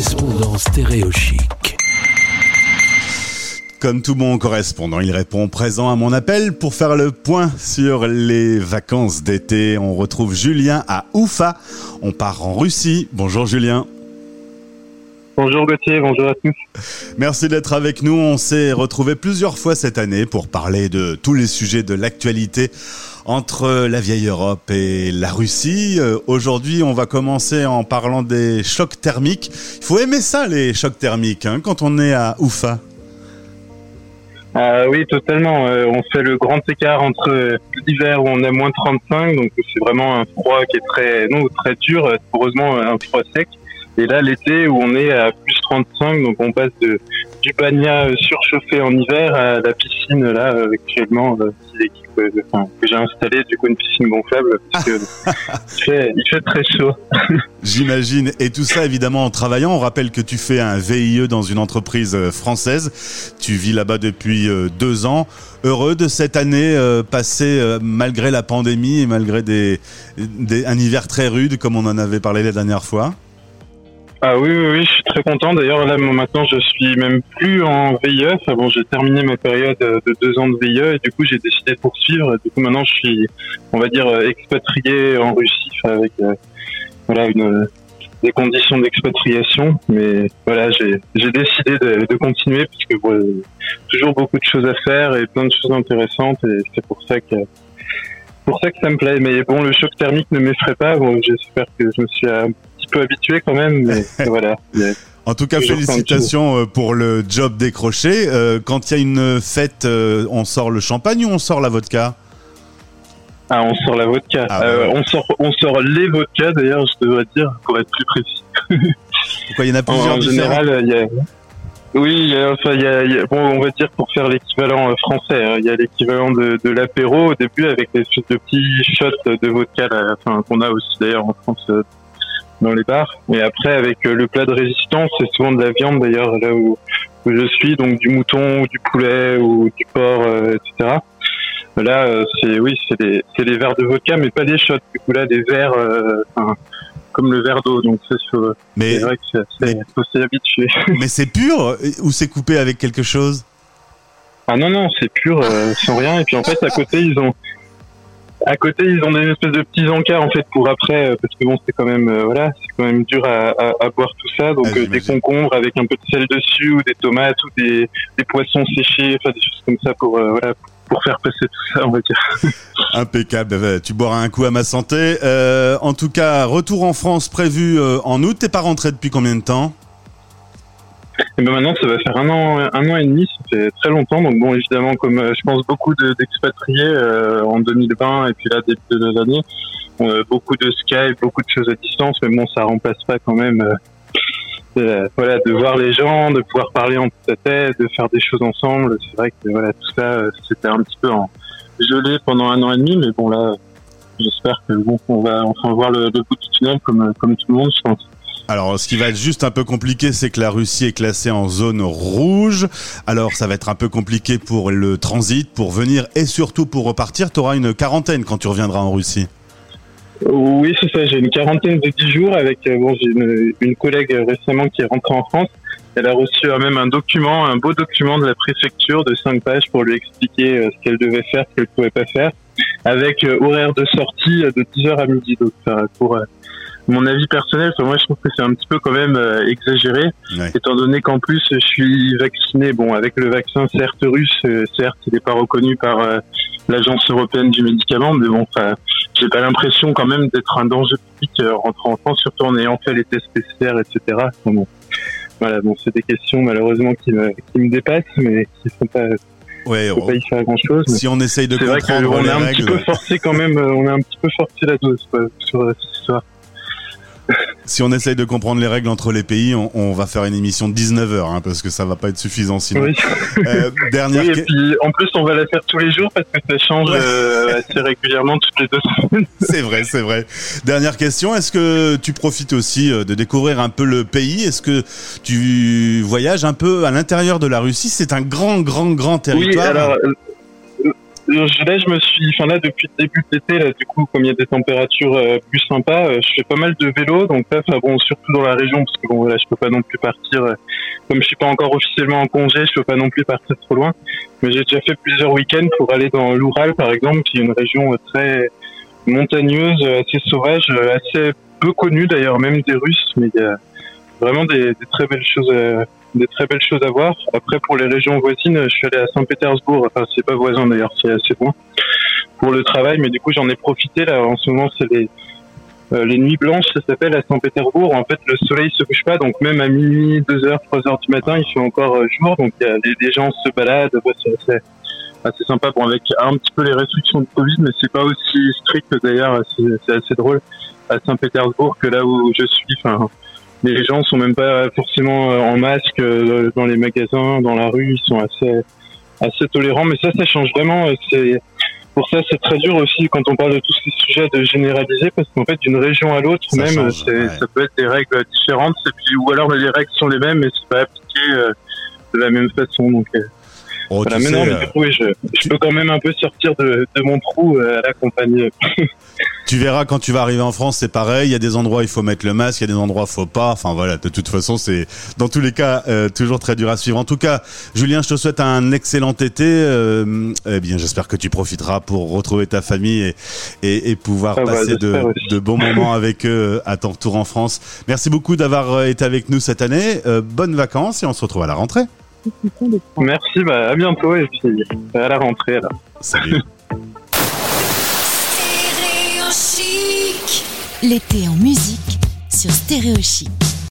correspondant stéréochic. Comme tout bon correspondant, il répond présent à mon appel pour faire le point sur les vacances d'été. On retrouve Julien à Oufa. On part en Russie. Bonjour Julien. Bonjour Gauthier, bonjour à tous. Merci d'être avec nous. On s'est retrouvé plusieurs fois cette année pour parler de tous les sujets de l'actualité entre la vieille Europe et la Russie. Euh, aujourd'hui, on va commencer en parlant des chocs thermiques. Il faut aimer ça, les chocs thermiques, hein, quand on est à Oufa. Ah oui, totalement. Euh, on fait le grand écart entre l'hiver où on a moins 35, donc c'est vraiment un froid qui est très, non, très dur, heureusement un froid sec. Et là, l'été où on est à plus 35, donc on passe de, du bagnat surchauffé en hiver à la piscine là actuellement euh, que j'ai installé du coup une piscine gonflable parce que il, fait, il fait très chaud. J'imagine. Et tout ça évidemment en travaillant. On rappelle que tu fais un VIE dans une entreprise euh, française. Tu vis là-bas depuis euh, deux ans. Heureux de cette année passée malgré la pandémie et malgré des, des, un hiver très rude comme on en avait parlé la dernière fois? Ah oui, oui, oui, je suis très content. D'ailleurs, là, maintenant, je suis même plus en VIE. Enfin, bon, j'ai terminé ma période de deux ans de VIE et du coup, j'ai décidé de poursuivre. Du coup, maintenant, je suis, on va dire, expatrié en Russie avec, euh, voilà, une, des conditions d'expatriation. Mais voilà, j'ai, décidé de, de, continuer parce que bon, toujours beaucoup de choses à faire et plein de choses intéressantes et c'est pour ça que pour ça que ça me plaît. Mais bon, le choc thermique ne m'effraie pas. Bon, j'espère que je me suis peu habitué quand même, mais voilà. En tout cas, félicitations euh, pour le job décroché. Euh, quand il y a une fête, euh, on sort le champagne ou on sort la vodka? Ah, on sort la vodka. Ah, on sort, on sort les vodkas d'ailleurs, je devrais dire, pour être plus précis. Pourquoi il y en a plusieurs En, général, il y a. Oui, il y a, enfin, il y a, bon, on va dire pour faire l'équivalent français, hein, il y a l'équivalent de, de l'apéro au début avec des de petits shots de vodka, enfin, qu'on a aussi d'ailleurs en France dans les bars. Et après, avec euh, le plat de résistance, c'est souvent de la viande d'ailleurs là où, où, je suis, donc du mouton, ou du poulet ou du porc, euh, etc. Là, euh, c'est oui, c'est les, les verres de vodka, mais pas des shots. Du coup là, des verres, comme le verre d'eau. Donc c'est, vrai que c'est, habituer. Mais c'est pur ou c'est coupé avec quelque chose? Ah non non, c'est pur, sans rien. Et puis en fait, à côté, ils ont à côté, ils ont des espèces de petits encas en fait pour après, euh, parce que bon, c'est quand même euh, voilà, c'est quand même dur à, à, à, boire tout ça. Donc ah, euh, des concombres avec un peu de sel dessus, ou des tomates, ou des, des poissons séchés, enfin des choses comme ça pour voilà pour faire passer tout ça, on va dire. Impeccable. Tu boiras un coup à ma santé. en tout cas, retour en France prévu en août. T'es pas rentré depuis combien de temps? Et ben maintenant, ça va faire un an, un an et demi, ça très longtemps. Donc bon, évidemment, comme euh, je pense beaucoup d'expatriés euh, en 2020 et puis là début de l'année, euh, beaucoup de Skype, beaucoup de choses à distance, mais bon, ça remplace pas quand même. Euh, voilà, de voir les gens, de pouvoir parler en tête à tête, de faire des choses ensemble. C'est vrai que voilà, tout ça, c'était un petit peu en gelé pendant un an et demi, mais bon là, j'espère que bon, on va enfin voir le, le bout du tunnel comme comme tout le monde, je pense. Alors, ce qui va être juste un peu compliqué, c'est que la Russie est classée en zone rouge. Alors, ça va être un peu compliqué pour le transit, pour venir et surtout pour repartir. Tu auras une quarantaine quand tu reviendras en Russie. Oui, c'est ça. J'ai une quarantaine de 10 jours avec euh, bon, j'ai une, collègue récemment qui est rentrée en France. Elle a reçu même un document, un beau document de la préfecture de 5 pages pour lui expliquer euh, ce qu'elle devait faire, ce qu'elle pouvait pas faire, avec euh, horaire de sortie de 10h à midi. Donc, pour mon avis personnel, moi je trouve que c'est un petit peu quand même euh, exagéré, étant donné qu'en plus je suis vacciné, bon avec le vaccin certes russe, euh, certes il n'est pas reconnu par euh, l'agence européenne du médicament, mais bon, j'ai pas l'impression quand même d'être un danger public rentrant en France, surtout en ayant fait les tests PCR, etc. bon, voilà, bon c'est des questions malheureusement qui me, qui me dépassent, mais qui sont pas Ouais, on, pas y faire grand chose. Si on essaye de comprendre on est un petit peu forcé quand même, on est un petit peu forcé la dose sur cette histoire si on essaye de comprendre les règles entre les pays, on, va faire une émission de 19 heures, hein, parce que ça va pas être suffisant sinon. Oui. Euh, dernière. et puis en plus, on va la faire tous les jours parce que ça change euh, assez régulièrement toutes les deux semaines. c'est vrai, c'est vrai. Dernière question est-ce que tu profites aussi euh, de découvrir un peu le pays? Est-ce que tu voyages un peu à l'intérieur de la Russie? C'est un grand, grand, grand territoire. Oui, alors là, je me suis, enfin là, depuis le début de l'été, là, du coup, comme il y a des températures euh, plus sympas, euh, je fais pas mal de vélo, donc là, bon, surtout dans la région, parce que bon, voilà, je peux pas non plus partir, euh, comme je suis pas encore officiellement en congé, je peux pas non plus partir trop loin, mais j'ai déjà fait plusieurs week-ends pour aller dans l'Oural, par exemple, qui est une région très montagneuse, assez sauvage, assez peu connue d'ailleurs, même des Russes, mais il y vraiment des, des très belles choses des très belles choses à voir. Après, pour les régions voisines, je suis allé à Saint-Pétersbourg. Enfin, c'est pas voisin d'ailleurs, c'est assez loin pour le travail. Mais du coup, j'en ai profité. Là, en ce moment, c'est les euh, les nuits blanches, ça s'appelle à Saint-Pétersbourg. En fait, le soleil se couche pas, donc même à minuit, 2 heures, 3 heures du matin, il fait encore euh, jour. Donc, y a des, gens se baladent. c'est assez, assez, sympa. Bon, avec un petit peu les restrictions de Covid, mais c'est pas aussi strict d'ailleurs. C'est assez drôle à Saint-Pétersbourg que là où je suis. Enfin, les gens sont même pas forcément euh, en masque euh, dans les magasins, dans la rue, ils sont assez assez tolérants. Mais ça, ça change vraiment. C'est pour ça, c'est très dur aussi quand on parle de tous ces sujets de généraliser, parce qu'en fait, d'une région à l'autre, même, ça peut être des règles différentes, et puis ou alors les règles sont les mêmes, mais c'est pas appliqué euh, de la même façon. Donc, Oh, voilà, mais non, mais du coup, je, je, peux quand même un peu sortir de, de mon trou à la compagnie. tu verras quand tu vas arriver en France, c'est pareil. Il y a des endroits où il faut mettre le masque, il y a des endroits où il faut pas. Enfin voilà, de toute façon, c'est dans tous les cas euh, toujours très dur à suivre. En tout cas, Julien, je te souhaite un excellent été. Euh, eh bien, j'espère que tu profiteras pour retrouver ta famille et, et, et pouvoir Ah bah, passer de, bons moments avec eux à ton retour en France. Merci beaucoup d'avoir euh, été avec nous cette année. Euh, bonnes vacances et on se retrouve à la rentrée. Merci, bah, à bientôt et puis à la rentrée alors. Salut. L'été en musique sur Stéréo Chic.